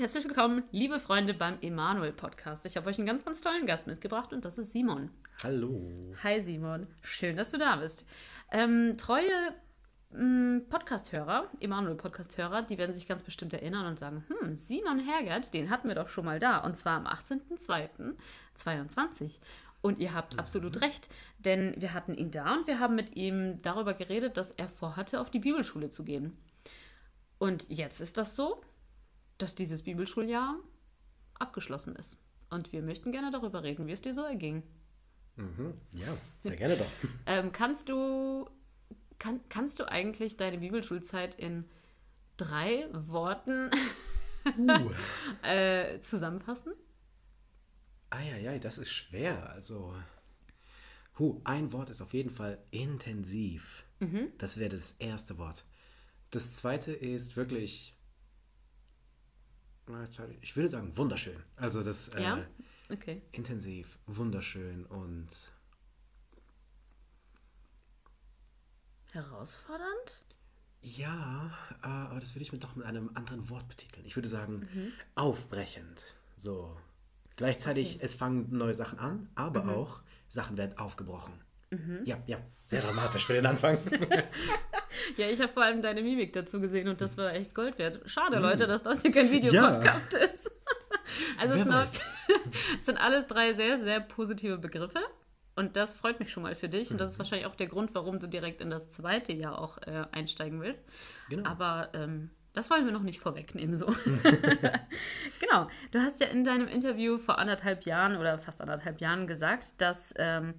herzlich willkommen, liebe Freunde beim Emanuel Podcast. Ich habe euch einen ganz, ganz tollen Gast mitgebracht und das ist Simon. Hallo. Hi Simon, schön, dass du da bist. Ähm, treue ähm, Podcast-Hörer, Emanuel Podcast-Hörer, die werden sich ganz bestimmt erinnern und sagen, hm, Simon Hergert, den hatten wir doch schon mal da und zwar am 18.02.22. Und ihr habt absolut Mhm. recht, denn wir hatten ihn da und wir haben mit ihm darüber geredet, dass er vorhatte, auf die Bibelschule zu gehen. Und jetzt ist das so, dass dieses Bibelschuljahr abgeschlossen ist. Und wir möchten gerne darüber reden, wie es dir so erging. Mhm. Ja, sehr gerne doch. Ähm, kannst du kann, kannst du eigentlich deine Bibelschulzeit in drei Worten Uh. äh, zusammenfassen? Eieiei, das ist schwer. Also, huh, ein Wort ist auf jeden Fall intensiv. Das wäre das erste Wort. Das zweite ist wirklich, hatte ich würde sagen, wunderschön. Also das äh, Ja? Okay. intensiv, wunderschön und Herausfordernd? ja, äh, aber das würde ich mit noch mit einem anderen Wort betiteln. Ich würde sagen, aufbrechend. So. Gleichzeitig, es fangen neue Sachen an, aber auch Sachen werden aufgebrochen. Ja, ja, sehr dramatisch für den Anfang. Ja, ich habe vor allem deine Mimik dazu gesehen und das war echt Gold wert. Schade, Leute, dass das hier kein Videopodcast ist. Also es es sind alles drei sehr, sehr positive Begriffe. Und das freut mich schon mal für dich. Und das ist Mhm. wahrscheinlich auch der Grund, warum du direkt in das zweite Jahr auch äh, einsteigen willst. Genau. Aber ähm, das wollen wir noch nicht vorwegnehmen. So. genau. Du hast ja in deinem Interview vor anderthalb Jahren oder fast anderthalb Jahren gesagt, dass, ähm,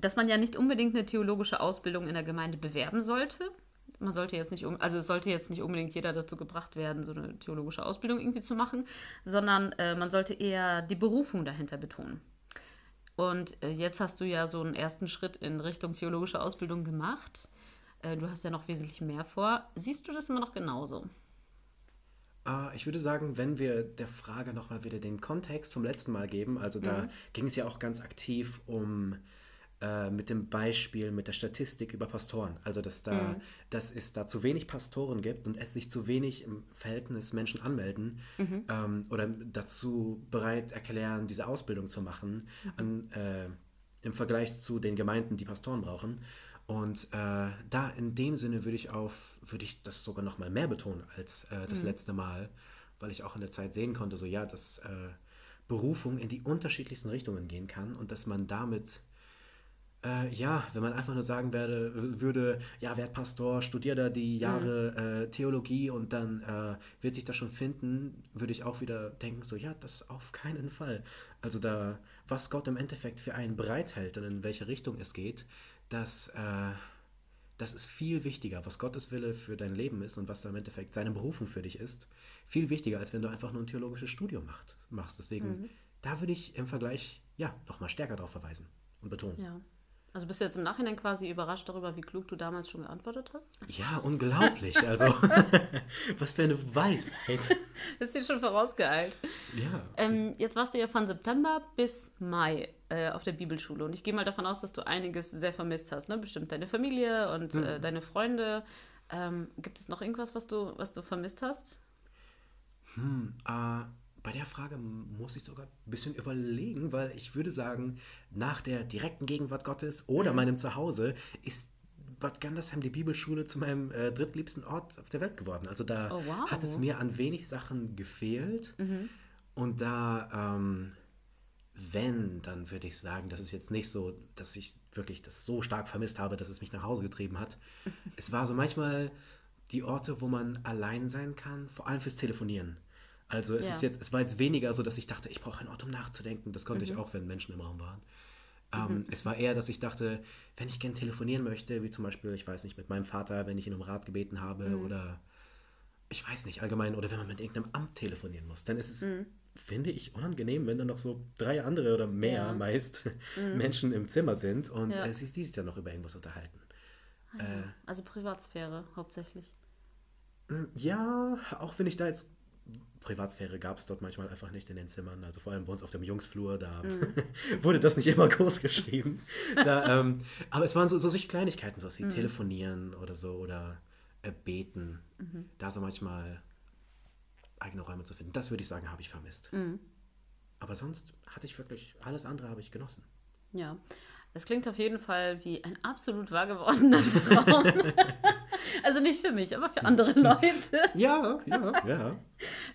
dass man ja nicht unbedingt eine theologische Ausbildung in der Gemeinde bewerben sollte. Man sollte jetzt nicht, also es sollte jetzt nicht unbedingt jeder dazu gebracht werden, so eine theologische Ausbildung irgendwie zu machen, sondern äh, man sollte eher die Berufung dahinter betonen. Und äh, jetzt hast du ja so einen ersten Schritt in Richtung theologische Ausbildung gemacht. Äh, du hast ja noch wesentlich mehr vor. Siehst du das immer noch genauso? Ah, ich würde sagen, wenn wir der Frage nochmal wieder den Kontext vom letzten Mal geben, also da ging es ja auch ganz aktiv um äh, mit dem Beispiel, mit der Statistik über Pastoren. Also dass da, dass es da zu wenig Pastoren gibt und es sich zu wenig im Verhältnis Menschen anmelden ähm, oder dazu bereit erklären, diese Ausbildung zu machen, an, äh, im Vergleich zu den Gemeinden, die Pastoren brauchen. Und äh, da in dem Sinne würde ich auf, würde ich das sogar noch mal mehr betonen als äh, das letzte Mal, weil ich auch in der Zeit sehen konnte, so ja, dass äh, Berufung in die unterschiedlichsten Richtungen gehen kann und dass man damit äh, ja, wenn man einfach nur sagen werde, würde, ja, werd Pastor, studier da die Jahre äh, Theologie und dann äh, wird sich das schon finden, würde ich auch wieder denken, so, ja, das auf keinen Fall. Also da, was Gott im Endeffekt für einen bereithält und in welche Richtung es geht, das, äh, das ist viel wichtiger, was Gottes Wille für dein Leben ist und was da im Endeffekt seine Berufung für dich ist. Viel wichtiger, als wenn du einfach nur ein theologisches Studium macht, machst. Deswegen, da würde ich im Vergleich, ja, nochmal stärker darauf verweisen und betonen. Ja. Also bist du jetzt im Nachhinein quasi überrascht darüber, wie klug du damals schon geantwortet hast? Ja, unglaublich. Also, was für eine Weisheit. Ist dir schon vorausgeeilt. Ja. Ähm, jetzt warst du ja von September bis Mai äh, auf der Bibelschule und ich gehe mal davon aus, dass du einiges sehr vermisst hast, ne? Bestimmt deine Familie und äh, deine Freunde. Ähm, gibt es noch irgendwas, was du, was du vermisst hast? Äh, bei der Frage muss ich sogar ein bisschen überlegen, weil ich würde sagen, nach der direkten Gegenwart Gottes oder meinem Zuhause ist Bad Gandersheim, die Bibelschule, zu meinem äh, drittliebsten Ort auf der Welt geworden. Also da Oh, wow. hat es mir an wenig Sachen gefehlt. Und da, ähm, wenn, dann würde ich sagen, das ist jetzt nicht so, dass ich wirklich das so stark vermisst habe, dass es mich nach Hause getrieben hat. es war so manchmal die Orte, wo man allein sein kann, vor allem fürs Telefonieren. Also es Ja. ist jetzt, es war jetzt weniger so, dass ich dachte, ich brauche einen Ort, um nachzudenken. Das konnte ich auch, wenn Menschen im Raum waren. Ähm, Es war eher, dass ich dachte, wenn ich gern telefonieren möchte, wie zum Beispiel, ich weiß nicht, mit meinem Vater, wenn ich ihn um Rat gebeten habe oder ich weiß nicht, allgemein, oder wenn man mit irgendeinem Amt telefonieren muss, dann ist es, finde ich, unangenehm, wenn dann noch so drei andere oder mehr Ja. meist Menschen im Zimmer sind und Ja. äh, die sich dann noch über irgendwas unterhalten. Äh, Also Privatsphäre hauptsächlich. Ja, auch wenn ich da jetzt. Privatsphäre gab es dort manchmal einfach nicht in den Zimmern. Also vor allem bei uns auf dem Jungsflur, da wurde das nicht immer groß geschrieben. Da, ähm, aber es waren so, so solche Kleinigkeiten, so wie telefonieren oder so oder äh, beten. Da so manchmal eigene Räume zu finden. Das würde ich sagen, habe ich vermisst. Mhm. Aber sonst hatte ich wirklich, alles andere habe ich genossen. Ja, es klingt auf jeden Fall wie ein absolut wahr gewordener Traum. also nicht für mich, aber für andere Leute. Ja, ja, ja.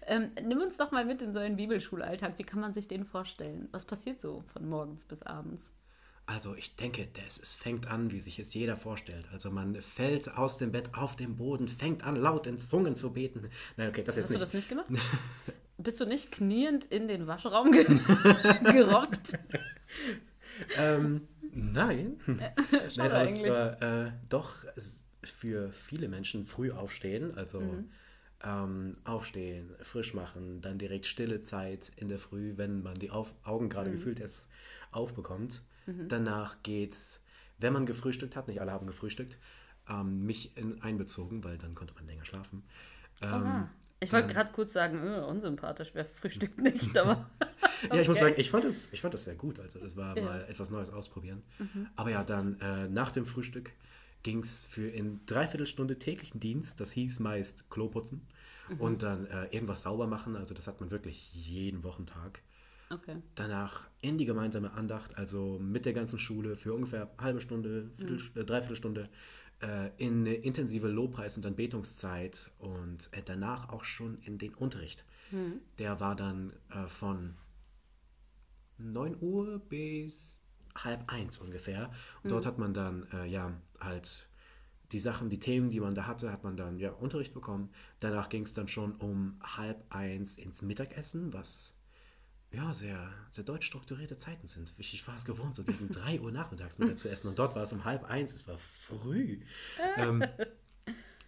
Ähm, nimm uns doch mal mit in so einen Bibelschulalltag. Wie kann man sich den vorstellen? Was passiert so von morgens bis abends? Also ich denke, das, es fängt an, wie sich es jeder vorstellt. Also man fällt aus dem Bett auf den Boden, fängt an, laut in Zungen zu beten. Nein, okay, das jetzt Hast nicht. du das nicht gemacht? Bist du nicht kniend in den Waschraum ge gerobbt? ähm, nein. nein, aber es war äh, doch für viele Menschen früh aufstehen. Also Mhm. ähm, aufstehen, frisch machen, dann direkt stille Zeit in der Früh, wenn man die auf Augen gerade Mhm. gefühlt erst aufbekommt. Danach geht's, wenn man gefrühstückt hat, nicht alle haben gefrühstückt, ähm, mich in, einbezogen, weil dann konnte man länger schlafen. Ähm. Ich wollte gerade kurz sagen, äh, unsympathisch, wer frühstückt nicht, aber. Ja, ich muss Okay. sagen, ich fand, das, ich fand das sehr gut. Also das war Ja. Mhm. mal etwas Neues ausprobieren. Aber ja, dann äh, nach dem Frühstück ging es für in dreiviertel Stunde täglichen Dienst. Das hieß meist Klo putzen Mhm. und dann äh, irgendwas sauber machen. Also das hat man wirklich jeden Wochentag. Okay. Danach in die gemeinsame Andacht, also mit der ganzen Schule für ungefähr eine halbe Stunde, Viertel, Mhm. äh, dreiviertel Stunde äh, in eine intensive Lobpreis- und Anbetungszeit und äh, danach auch schon in den Unterricht. Mhm. Der war dann äh, von 9 Uhr bis halb eins ungefähr. Und dort hat man dann äh, ja halt die Sachen, die Themen, die man da hatte, hat man dann ja Unterricht bekommen. Danach ging es dann schon um halb eins ins Mittagessen, was ja sehr, sehr deutsch strukturierte Zeiten sind. Ich, ich war es gewohnt, so gegen 3 Uhr nachmittags Mittag zu essen. Und dort war es um halb eins, es war früh. ähm,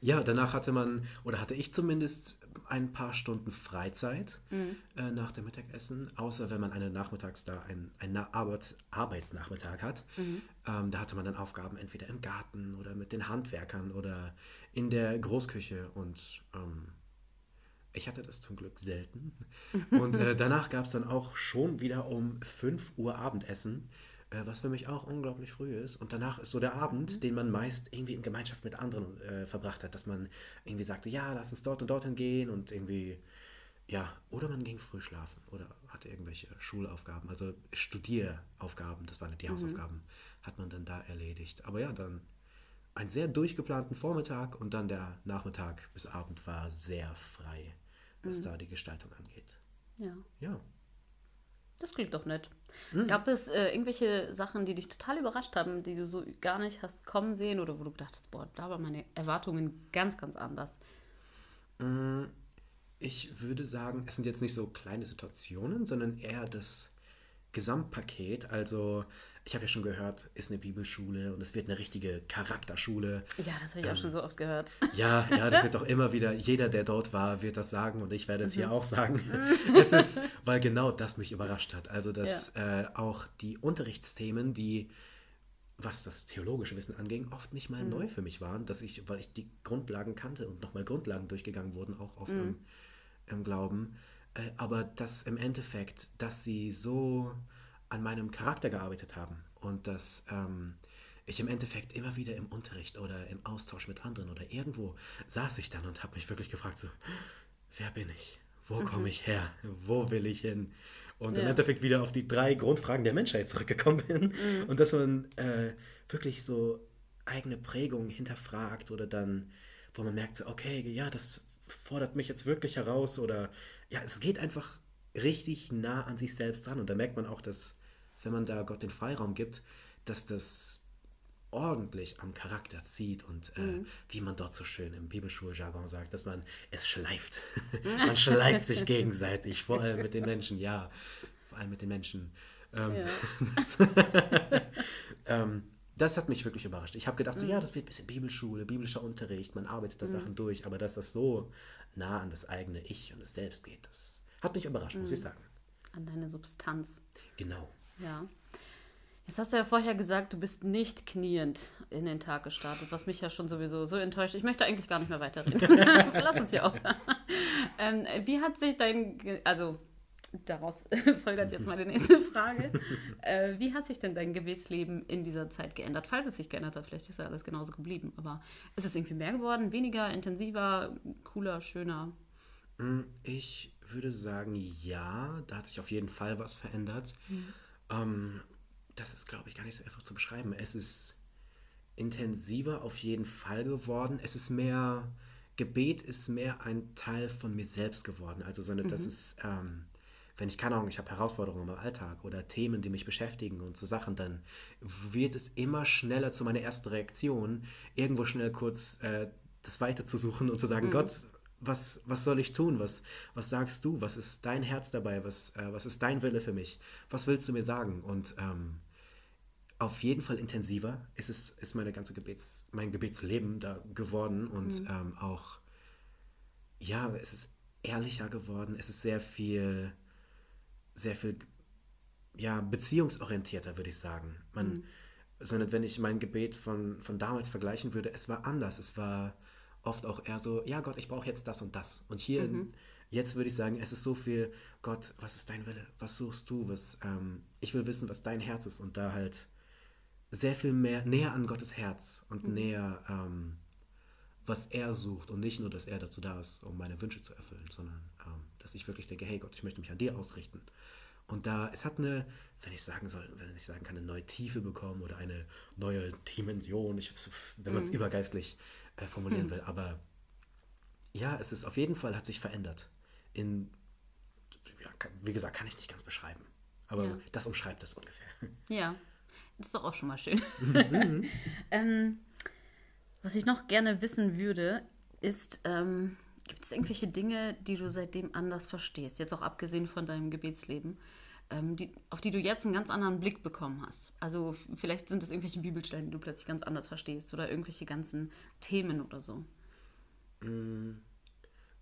ja, danach hatte man, oder hatte ich zumindest ein paar Stunden Freizeit äh, nach dem Mittagessen, außer wenn man eine Nachmittags da ein, ein Arbeit, Arbeitsnachmittag hat. Ähm, da hatte man dann Aufgaben entweder im Garten oder mit den Handwerkern oder in der Großküche und ähm, ich hatte das zum Glück selten. Und äh, danach gab es dann auch schon wieder um 5 Uhr Abendessen, was für mich auch unglaublich früh ist. Und danach ist so der Abend, den man meist irgendwie in Gemeinschaft mit anderen äh, verbracht hat, dass man irgendwie sagte, ja, lass uns dort und dorthin gehen und irgendwie, ja, oder man ging früh schlafen oder hatte irgendwelche Schulaufgaben, also Studieraufgaben, das waren die Hausaufgaben, hat man dann da erledigt. Aber ja, dann einen sehr durchgeplanten Vormittag und dann der Nachmittag bis Abend war sehr frei, was da die Gestaltung angeht. Ja. Ja. Das klingt doch nett. Mhm. Gab es äh, irgendwelche Sachen, die dich total überrascht haben, die du so gar nicht hast kommen sehen oder wo du dachtest, boah, da waren meine Erwartungen ganz, ganz anders? Mm, Ich würde sagen, es sind jetzt nicht so kleine Situationen, sondern eher das Gesamtpaket. Also, ich habe ja schon gehört, ist eine Bibelschule und es wird eine richtige Charakterschule. Ja, das habe ich auch schon so oft gehört. Ja, ja, das wird doch immer wieder, jeder, der dort war, wird das sagen und ich werde es hier auch sagen. es ist, weil genau das mich überrascht hat. Also, dass äh, auch die Unterrichtsthemen, die, was das theologische Wissen anging, oft nicht mal neu für mich waren, dass ich, weil ich die Grundlagen kannte und nochmal Grundlagen durchgegangen wurden, auch auf im, im Glauben. Äh, aber dass im Endeffekt, dass sie so an meinem Charakter gearbeitet haben und dass ähm, ich im Endeffekt immer wieder im Unterricht oder im Austausch mit anderen oder irgendwo saß ich dann und habe mich wirklich gefragt, so, wer bin ich? Wo komme ich her? Wo will ich hin? Und im Ja. Endeffekt wieder auf die drei Grundfragen der Menschheit zurückgekommen bin. Und dass man äh, wirklich so eigene Prägungen hinterfragt oder dann, wo man merkt, so, okay, ja, das fordert mich jetzt wirklich heraus oder ja, es geht einfach richtig nah an sich selbst dran. Und da merkt man auch, dass, wenn man da Gott den Freiraum gibt, dass das ordentlich am Charakter zieht und äh, wie man dort so schön im Bibelschuljargon sagt, dass man es schleift. man schleift sich gegenseitig, vor allem mit den Menschen, ja, vor allem mit den Menschen. Ähm, Ja. das, ähm, das hat mich wirklich überrascht. Ich habe gedacht, so, ja, das wird ein bisschen Bibelschule, biblischer Unterricht, man arbeitet da Sachen durch, aber dass das so nah an das eigene Ich und das Selbst geht, das hat mich überrascht, muss ich sagen. An deine Substanz. Genau. Ja. Jetzt hast du ja vorher gesagt, du bist nicht kniend in den Tag gestartet, was mich ja schon sowieso so enttäuscht. Ich möchte eigentlich gar nicht mehr weiterreden. Lass uns hier aufhören. Ähm, wie hat sich dein, also daraus folgert jetzt meine nächste Frage. Äh, wie hat sich denn dein Gebetsleben in dieser Zeit geändert? Falls es sich geändert hat, vielleicht ist ja alles genauso geblieben. Aber ist es irgendwie mehr geworden, weniger, intensiver, cooler, schöner? Mm, ich würde sagen, ja, da hat sich auf jeden Fall was verändert. Mhm. Ähm, das ist, glaube ich, gar nicht so einfach zu beschreiben. Es ist intensiver auf jeden Fall geworden. Es ist mehr, Gebet ist mehr ein Teil von mir selbst geworden. Also, so eine, mhm. das ist, ähm, wenn ich keine Ahnung, ich habe Herausforderungen im Alltag oder Themen, die mich beschäftigen und so Sachen, dann wird es immer schneller zu meiner ersten Reaktion, irgendwo schnell kurz äh, das weiterzusuchen und zu sagen, mhm. Gott, was, was soll ich tun? Was, was sagst du? Was ist dein Herz dabei? Was, äh, was ist dein Wille für mich? Was willst du mir sagen? Und ähm, auf jeden Fall intensiver ist es ist meine ganze Gebets mein Gebetsleben da geworden und mhm. ähm, auch ja es ist ehrlicher geworden es ist sehr viel sehr viel ja beziehungsorientierter würde ich sagen man mhm. sondern wenn ich mein Gebet von von damals vergleichen würde es war anders es war oft auch eher so ja Gott ich brauche jetzt das und das und hier mhm. jetzt würde ich sagen es ist so viel Gott was ist dein Wille was suchst du was ähm, ich will wissen was dein Herz ist und da halt sehr viel mehr näher an Gottes Herz und mhm. näher, ähm, was er sucht und nicht nur, dass er dazu da ist, um meine Wünsche zu erfüllen, sondern ähm, dass ich wirklich denke, hey Gott, ich möchte mich an dir ausrichten. Und da, es hat eine, wenn ich sagen soll, wenn ich sagen kann, eine neue Tiefe bekommen oder eine neue Dimension, ich, wenn man es mhm. übergeistlich äh, formulieren mhm. will. Aber ja, es ist auf jeden Fall, hat sich verändert. In, ja, wie gesagt, kann ich nicht ganz beschreiben. Aber ja. das umschreibt es ungefähr. Ja, das ist doch auch schon mal schön. Mhm. ähm, was ich noch gerne wissen würde, ist, ähm, gibt es irgendwelche Dinge, die du seitdem anders verstehst? Jetzt auch abgesehen von deinem Gebetsleben, die, auf die du jetzt einen ganz anderen Blick bekommen hast. Also vielleicht sind es irgendwelche Bibelstellen, die du plötzlich ganz anders verstehst oder irgendwelche ganzen Themen oder so. Mm,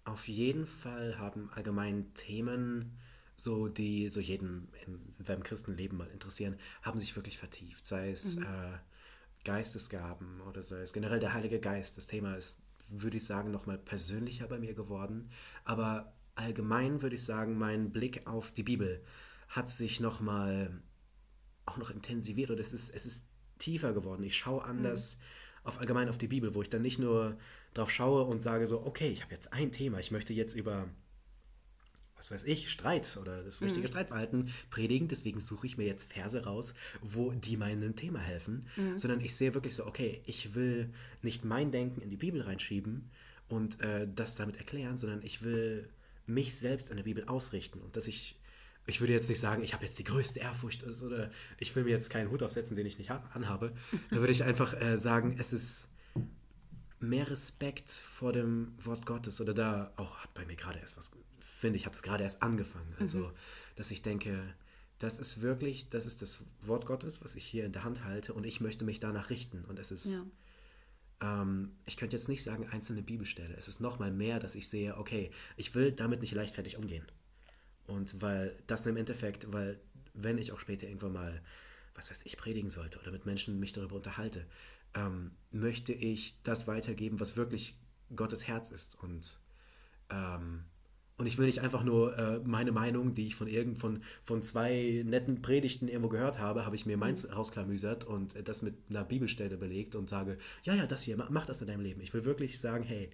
auf jeden Fall haben allgemein Themen so die so jeden in seinem Christenleben mal interessieren, haben sich wirklich vertieft. Sei es mhm. äh, Geistesgaben oder sei es generell der Heilige Geist. Das Thema ist, würde ich sagen, nochmal persönlicher bei mir geworden. Aber allgemein würde ich sagen, mein Blick auf die Bibel hat sich nochmal auch noch intensiviert oder es ist, es ist tiefer geworden. Ich schaue anders mhm. auf allgemein auf die Bibel, wo ich dann nicht nur drauf schaue und sage so, okay, ich habe jetzt ein Thema, ich möchte jetzt über was weiß ich, Streit oder das richtige mhm. Streitverhalten predigen. Deswegen suche ich mir jetzt Verse raus, wo die meinem Thema helfen. Mhm. Sondern ich sehe wirklich so, okay, ich will nicht mein Denken in die Bibel reinschieben und äh, das damit erklären, sondern ich will mich selbst an der Bibel ausrichten und dass ich ich würde jetzt nicht sagen, ich habe jetzt die größte Ehrfurcht oder ich will mir jetzt keinen Hut aufsetzen, den ich nicht anhabe. Da würde ich einfach äh, sagen, es ist mehr Respekt vor dem Wort Gottes oder da auch hat bei mir gerade erst was finde, ich habe es gerade erst angefangen. Also, mhm. dass ich denke, das ist wirklich, das ist das Wort Gottes, was ich hier in der Hand halte und ich möchte mich danach richten. Und es ist, ja. ähm, ich könnte jetzt nicht sagen, einzelne Bibelstelle. Es ist nochmal mehr, dass ich sehe, okay, ich will damit nicht leichtfertig umgehen. Und weil das im Endeffekt, weil wenn ich auch später irgendwann mal, was weiß ich, predigen sollte oder mit Menschen mich darüber unterhalte, ähm, möchte ich das weitergeben, was wirklich Gottes Herz ist. Und ähm, und ich will nicht einfach nur äh, meine Meinung, die ich von irgend von, von zwei netten Predigten irgendwo gehört habe, habe ich mir meins mhm. rausklamüsert und das mit einer Bibelstelle belegt und sage, ja, ja, das hier, mach das in deinem Leben. Ich will wirklich sagen, hey,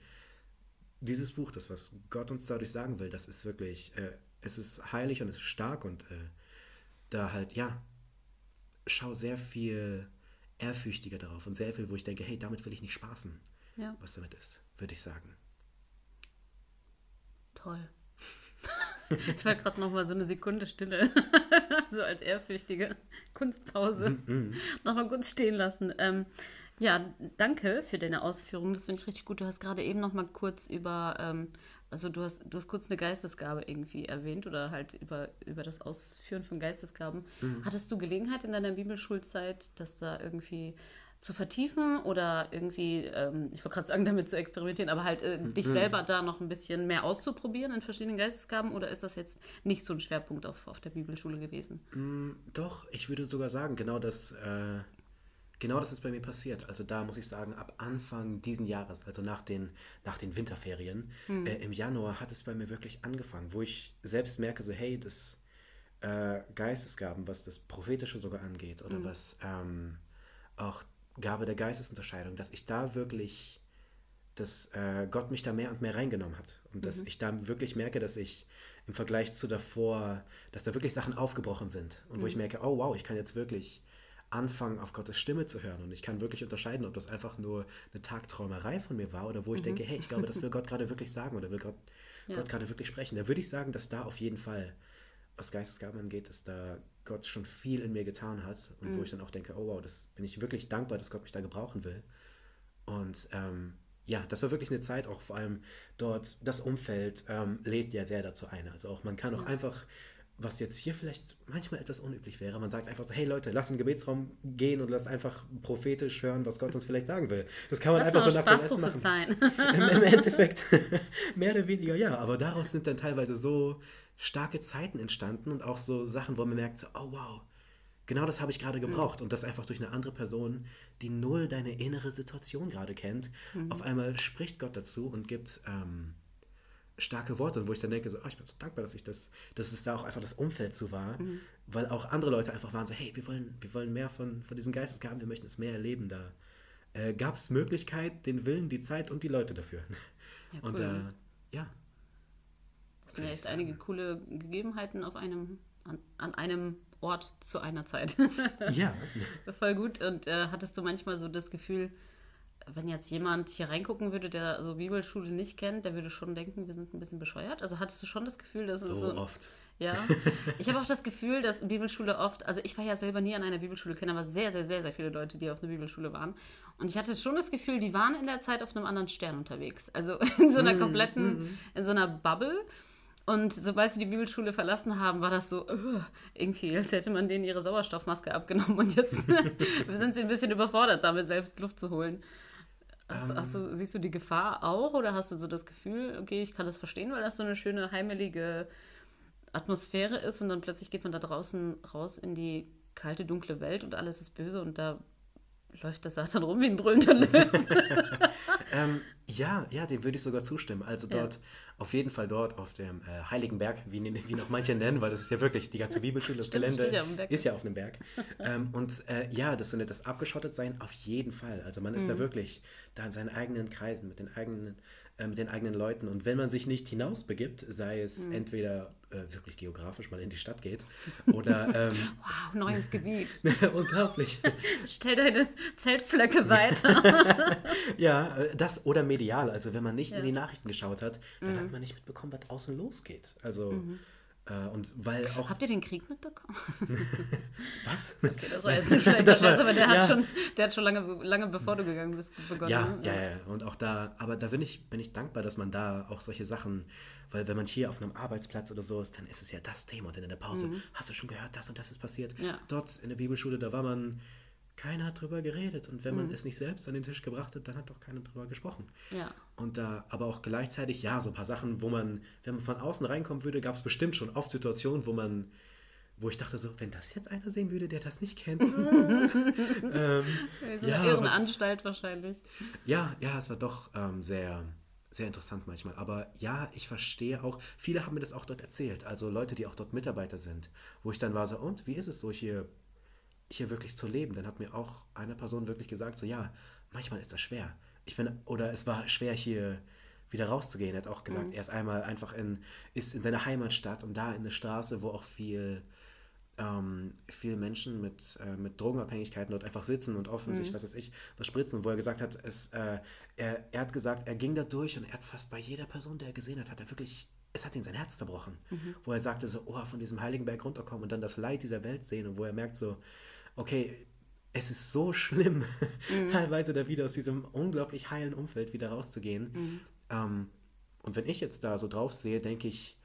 dieses Buch, das, was Gott uns dadurch sagen will, das ist wirklich, äh, es ist heilig und es ist stark und äh, da halt, ja, schau sehr viel ehrfürchtiger darauf und sehr viel, wo ich denke, hey, damit will ich nicht spaßen, ja. was damit ist, würde ich sagen. Toll. Ich war gerade noch mal so eine Sekunde Stille, so als ehrfürchtige Kunstpause, mm noch mal kurz stehen lassen. Ähm, ja, danke für deine Ausführungen. Das finde ich richtig gut. Du hast gerade eben noch mal kurz über, ähm, also du hast, du hast kurz eine Geistesgabe irgendwie erwähnt oder halt über, über das Ausführen von Geistesgaben. Mhm. Hattest du Gelegenheit in deiner Bibelschulzeit, dass da irgendwie zu vertiefen oder irgendwie, ähm, ich wollte gerade sagen, damit zu experimentieren, aber halt äh, dich mhm. selber da noch ein bisschen mehr auszuprobieren in verschiedenen Geistesgaben oder ist das jetzt nicht so ein Schwerpunkt auf, auf der Bibelschule gewesen? Mm, doch, ich würde sogar sagen, genau das, äh, genau das ist bei mir passiert. Also da muss ich sagen, ab Anfang diesen Jahres, also nach den, nach den Winterferien, mhm. äh, im Januar hat es bei mir wirklich angefangen, wo ich selbst merke, so hey, das äh, Geistesgaben, was das Prophetische sogar angeht oder mhm. was ähm, auch Gabe der Geistesunterscheidung, dass ich da wirklich dass äh, Gott mich da mehr und mehr reingenommen hat. Und dass Mhm. ich da wirklich merke, dass ich im Vergleich zu davor, dass da wirklich Sachen aufgebrochen sind. Und wo ich Mhm. merke, oh wow, ich kann jetzt wirklich anfangen, auf Gottes Stimme zu hören. Und ich kann wirklich unterscheiden, ob das einfach nur eine Tagträumerei von mir war oder wo ich denke, hey, ich glaube, das will Gott gerade wirklich sagen oder will Gott, Mhm. Ja. Gott gerade wirklich sprechen. Da würde ich sagen, dass da auf jeden Fall, was Geistesgaben angeht, dass da Gott schon viel in mir getan hat und Mhm. wo ich dann auch denke, oh wow, das bin ich wirklich dankbar, dass Gott mich da gebrauchen will. Und ähm, ja, das war wirklich eine Zeit, auch vor allem dort, das Umfeld ähm, lädt ja sehr dazu ein. Also auch man kann auch einfach, was jetzt hier vielleicht manchmal etwas unüblich wäre, man sagt einfach so, hey Leute, lass den Gebetsraum gehen und lass einfach prophetisch hören, was Gott uns vielleicht sagen will. Das kann man Lass einfach so nach dem Essen Spaß machen. prophezeien. Im, Im Endeffekt mehr oder weniger ja, aber daraus sind dann teilweise so starke Zeiten entstanden und auch so Sachen, wo man merkt, so, oh wow, genau das habe ich gerade gebraucht und das einfach durch eine andere Person, die null deine innere Situation gerade kennt, auf einmal spricht Gott dazu und gibt ähm, starke Worte und wo ich dann denke, so, oh, ich bin so dankbar, dass ich das, dass es da auch einfach das Umfeld zu war, weil auch andere Leute einfach waren so, hey, wir wollen, wir wollen mehr von, von diesen Geistesgaben, wir möchten es mehr erleben da. Äh, Gab es Möglichkeit, den Willen, die Zeit und die Leute dafür. Ja, Und cool. äh, ja, Das sind ja echt einige coole Gegebenheiten auf einem, an, an einem Ort zu einer Zeit. ja, Voll gut. Und äh, hattest du manchmal so das Gefühl, wenn jetzt jemand hier reingucken würde, der so Bibelschule nicht kennt, der würde schon denken, wir sind ein bisschen bescheuert? Also hattest du schon das Gefühl, dass es so so. oft. Ja. Ich habe auch das Gefühl, dass Bibelschule oft, also ich war ja selber nie an einer Bibelschule, kenne aber sehr, sehr, sehr, sehr viele Leute, die auf einer Bibelschule waren. Und ich hatte schon das Gefühl, die waren in der Zeit auf einem anderen Stern unterwegs. Also in so einer kompletten, in so einer Bubble. Und sobald sie die Bibelschule verlassen haben, war das so, uh, irgendwie, als hätte man denen ihre Sauerstoffmaske abgenommen und jetzt sind sie ein bisschen überfordert, damit selbst Luft zu holen. Hast, hast du, siehst du die Gefahr auch oder hast du so das Gefühl, okay, ich kann das verstehen, weil das so eine schöne, heimelige Atmosphäre ist und dann plötzlich geht man da draußen raus in die kalte, dunkle Welt und alles ist böse und da läuft der Satan rum wie ein brüllender Löwe. Ähm, ja, ja, dem würde ich sogar zustimmen. Also Ja. dort, auf jeden Fall dort auf dem äh, Heiligen Berg, wie, wie noch manche nennen, weil das ist ja wirklich die ganze Bibelschule, das Gelände ja auf dem Berg. ist ja auf einem Berg. ähm, und äh, ja, das, so eine- das Abgeschottet-Sein auf jeden Fall. Also man ist Mhm. da wirklich da in seinen eigenen Kreisen, mit den eigenen, äh, mit den eigenen Leuten. Und wenn man sich nicht hinausbegibt, sei Mhm. es entweder äh, wirklich geografisch mal in die Stadt geht oder ähm, Wow, neues Gebiet. unglaublich. Stell deine Zeltflöcke weiter. Ja, äh, das oder medial. Also wenn man nicht Ja. Mhm. in die Nachrichten geschaut hat, dann hat man nicht mitbekommen, was außen losgeht. Also äh, und weil auch Habt ihr den Krieg mitbekommen? was? Okay, das war jetzt ein schlechter Das war- Scherz, aber der ja. hat schon, der hat schon lange, lange bevor du gegangen bist, begonnen. Ja, ne? ja, ja. Und auch da, aber da bin ich, bin ich dankbar, dass man da auch solche Sachen, weil wenn man hier auf einem Arbeitsplatz oder so ist, dann ist es ja das Thema. Und dann in der Pause, hast du schon gehört, das und das ist passiert. Mhm. Ja. Dort in der Bibelschule, da war man, keiner hat drüber geredet. Und wenn Mhm. man es nicht selbst an den Tisch gebracht hat, dann hat doch keiner drüber gesprochen. Ja. Und da, aber auch gleichzeitig, ja, so ein paar Sachen, wo man, wenn man von außen reinkommen würde, gab es bestimmt schon oft Situationen, wo man, wo ich dachte so, wenn das jetzt einer sehen würde, der das nicht kennt. ähm, So Ja, eine was- Irrenanstalt wahrscheinlich. ja, ja, es war doch ähm, sehr, sehr interessant manchmal. Aber ja, ich verstehe auch, viele haben mir das auch dort erzählt, also Leute, die auch dort Mitarbeiter sind, wo ich dann war so, und wie ist es so hier, hier wirklich zu leben? Dann hat mir auch eine Person wirklich gesagt, so ja, manchmal ist das schwer. Ich bin, oder es war schwer hier wieder rauszugehen. Er hat auch gesagt, er ist einmal einfach in, ist in seiner Heimatstadt und da in der Straße, wo auch viel ähm, viele Menschen mit, äh, mit Drogenabhängigkeiten dort einfach sitzen und offen sich, was weiß ich, was spritzen, wo er gesagt hat, es, äh, er, er hat gesagt, er ging da durch und er hat fast bei jeder Person, der er gesehen hat, hat er wirklich, es hat ihn sein Herz zerbrochen, wo er sagte so, oh, von diesem heiligen Berg runterkommen und dann das Leid dieser Welt sehen und wo er merkt so, okay, es ist so schlimm, teilweise da wieder aus diesem unglaublich heilen Umfeld wieder rauszugehen. Ähm, und wenn ich jetzt da so drauf sehe, denke ich,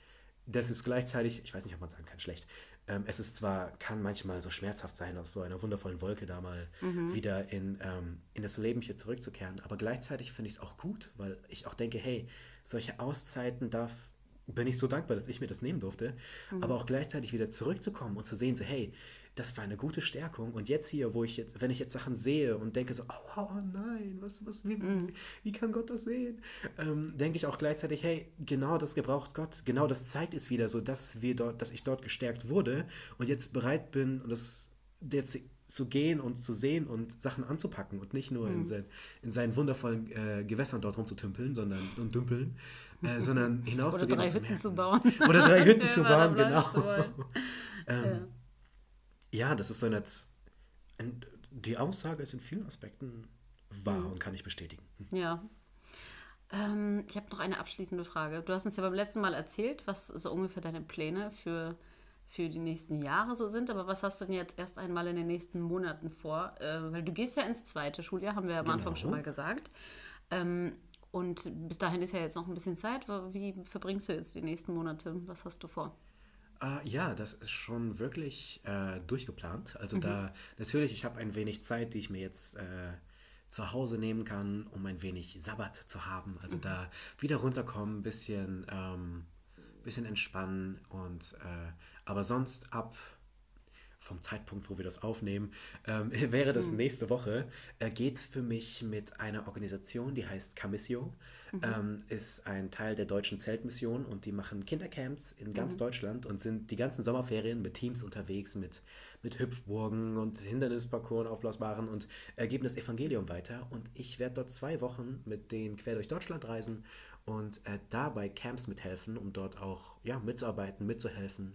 das ist gleichzeitig, ich weiß nicht, ob man sagen kann, schlecht. Ähm, es ist zwar, kann manchmal so schmerzhaft sein, aus so einer wundervollen Wolke da mal wieder in, ähm, in das Leben hier zurückzukehren, aber gleichzeitig finde ich es auch gut, weil ich auch denke, hey, solche Auszeiten darf, bin ich so dankbar, dass ich mir das nehmen durfte, aber auch gleichzeitig wieder zurückzukommen und zu sehen, so, hey, das war eine gute Stärkung und jetzt hier, wo ich jetzt, wenn ich jetzt Sachen sehe und denke so, oh, oh nein, was, was, wie, wie kann Gott das sehen? Ähm, denke ich auch gleichzeitig, hey, genau das gebraucht Gott, genau das zeigt es wieder so, dass wir dort, dass ich dort gestärkt wurde und jetzt bereit bin und das jetzt zu gehen und zu sehen und Sachen anzupacken und nicht nur mhm. in, sein, in seinen wundervollen äh, Gewässern dort rumzutümpeln sondern, und dümpeln, äh, sondern hinauszugehen. Oder drei Hütten zu bauen. Oder drei Hütten zu bauen, genau. ähm, ja. Ja. das ist so eine, die Aussage ist in vielen Aspekten wahr mhm. und kann ich bestätigen. Ja, ähm, ich habe noch eine abschließende Frage. Du hast uns ja beim letzten Mal erzählt, was so ungefähr deine Pläne für, für die nächsten Jahre so sind. Aber was hast du denn jetzt erst einmal in den nächsten Monaten vor? Äh, weil du gehst ja ins zweite Schuljahr, haben wir ja am genau. Anfang schon mal gesagt. Ähm, und bis dahin ist ja jetzt noch ein bisschen Zeit. Wie verbringst du jetzt die nächsten Monate? Was hast du vor? Uh, ja, das ist schon wirklich äh, durchgeplant. Also mhm. da natürlich, ich habe ein wenig Zeit, die ich mir jetzt äh, zu Hause nehmen kann, um ein wenig Sabbat zu haben. Also mhm. da wieder runterkommen, ein bisschen, ähm, bisschen entspannen und äh, aber sonst ab vom Zeitpunkt, wo wir das aufnehmen, ähm, wäre das mhm. nächste Woche, äh, geht es für mich mit einer Organisation, die heißt Camissio, mhm. ähm, ist ein Teil der deutschen Zeltmission und die machen Kindercamps in ganz mhm. Deutschland und sind die ganzen Sommerferien mit Teams unterwegs, mit, mit Hüpfburgen und Hindernisparcours, aufblasbaren und äh, geben das Evangelium weiter. Und ich werde dort zwei Wochen mit denen quer durch Deutschland reisen und äh, dabei Camps mithelfen, um dort auch ja, mitzuarbeiten, mitzuhelfen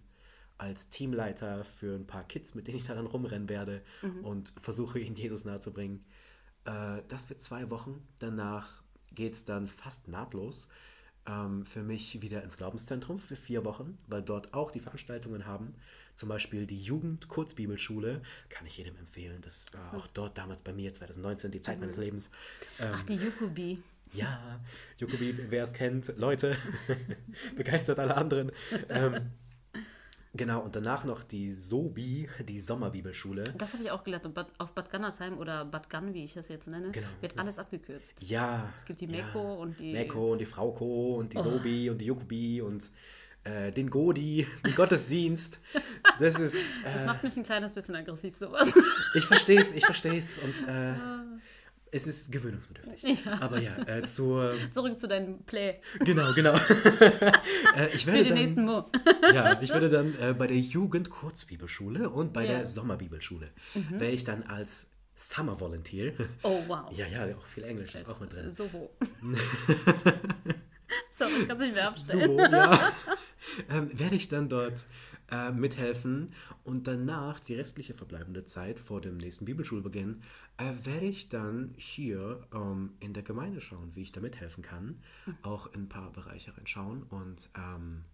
als Teamleiter für ein paar Kids, mit denen ich da dann rumrennen werde mhm. und versuche, ihnen Jesus nahezubringen. Äh, das wird zwei Wochen. Danach geht es dann fast nahtlos ähm, für mich wieder ins Glaubenszentrum für vier Wochen, weil dort auch die Veranstaltungen haben. Zum Beispiel die Jugend-Kurzbibelschule. Kann ich jedem empfehlen. Das war so. auch dort damals bei mir 2019 die Zeit mhm. meines Lebens. Ähm, Ach, die Jukubi. Ja, Jukubi, wer es kennt, Leute, begeistert alle anderen. Ähm, Genau, und danach noch die SOBI, die Sommerbibelschule. Das habe ich auch gelernt. Auf Bad Gannersheim oder Bad Gann, wie ich das jetzt nenne, genau, wird ja. alles abgekürzt. Ja. Es gibt die Meko ja. und die. Meko und die Frauko und die oh. Sobi und die Jukubi und äh, den Godi, den Gottesdienst. Das ist. Äh, das macht mich ein kleines bisschen aggressiv, sowas. ich verstehe es, ich verstehe es. Und. Äh. Es ist gewöhnungsbedürftig. Ja. Aber ja, äh, zur. Zurück zu deinem Play. Genau, genau. äh, ich werde Für den dann, nächsten Mo. ja, ich werde dann äh, bei der Jugend-Kurzbibelschule und bei ja. der Sommerbibelschule mhm. werde ich dann als Summer Volunteer. Oh, wow. Ja, ja, auch viel Englisch ist auch mit drin. So wo. Sorry, kannst nicht mehr abstellen. So, ja. Ähm, werde ich dann dort äh, mithelfen und danach die restliche verbleibende Zeit vor dem nächsten Bibelschulbeginn äh, werde ich dann hier ähm, in der Gemeinde schauen, wie ich da mithelfen kann, auch in ein paar Bereiche reinschauen und ähm,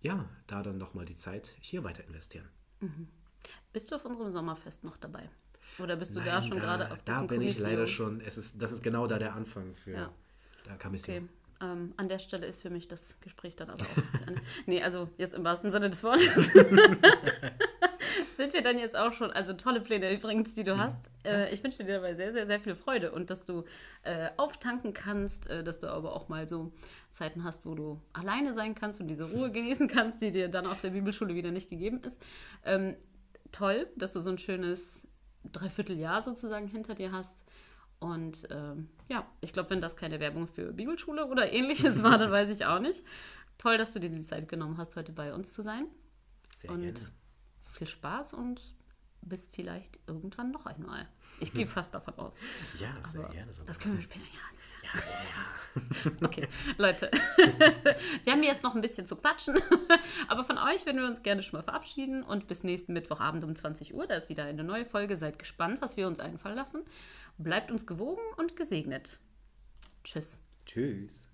ja, da dann nochmal die Zeit hier weiter investieren. Mhm. Bist du auf unserem Sommerfest noch dabei? Oder bist du Nein, da schon da, gerade auf Da bin Kommission? ich leider schon, es ist, das ist genau da der Anfang für ja. der Kommission. Okay. Ähm, an der Stelle ist für mich das Gespräch dann aber auch zu Ende. Nee, also jetzt im wahrsten Sinne des Wortes. Sind wir dann jetzt auch schon, also tolle Pläne übrigens, die du hast. Äh, ich wünsche dir dabei sehr, sehr, sehr viel Freude und dass du äh, auftanken kannst, äh, dass du aber auch mal so Zeiten hast, wo du alleine sein kannst und diese Ruhe genießen kannst, die dir dann auf der Bibelschule wieder nicht gegeben ist. Ähm, toll, dass du so ein schönes Dreivierteljahr sozusagen hinter dir hast. Und ähm, ja, ich glaube, wenn das keine Werbung für Bibelschule oder ähnliches war, dann weiß ich auch nicht. Toll, dass du dir die Zeit genommen hast, heute bei uns zu sein. Sehr und gerne. viel Spaß und bis vielleicht irgendwann noch einmal. Ich gehe fast davon aus. Ja, sehr gerne. Das können wir später. Ja, ja, ja. Okay, Leute, wir haben jetzt noch ein bisschen zu quatschen, aber von euch würden wir uns gerne schon mal verabschieden und bis nächsten Mittwochabend um 20 Uhr, da ist wieder eine neue Folge. Seid gespannt, was wir uns einfallen lassen. Bleibt uns gewogen und gesegnet. Tschüss. Tschüss.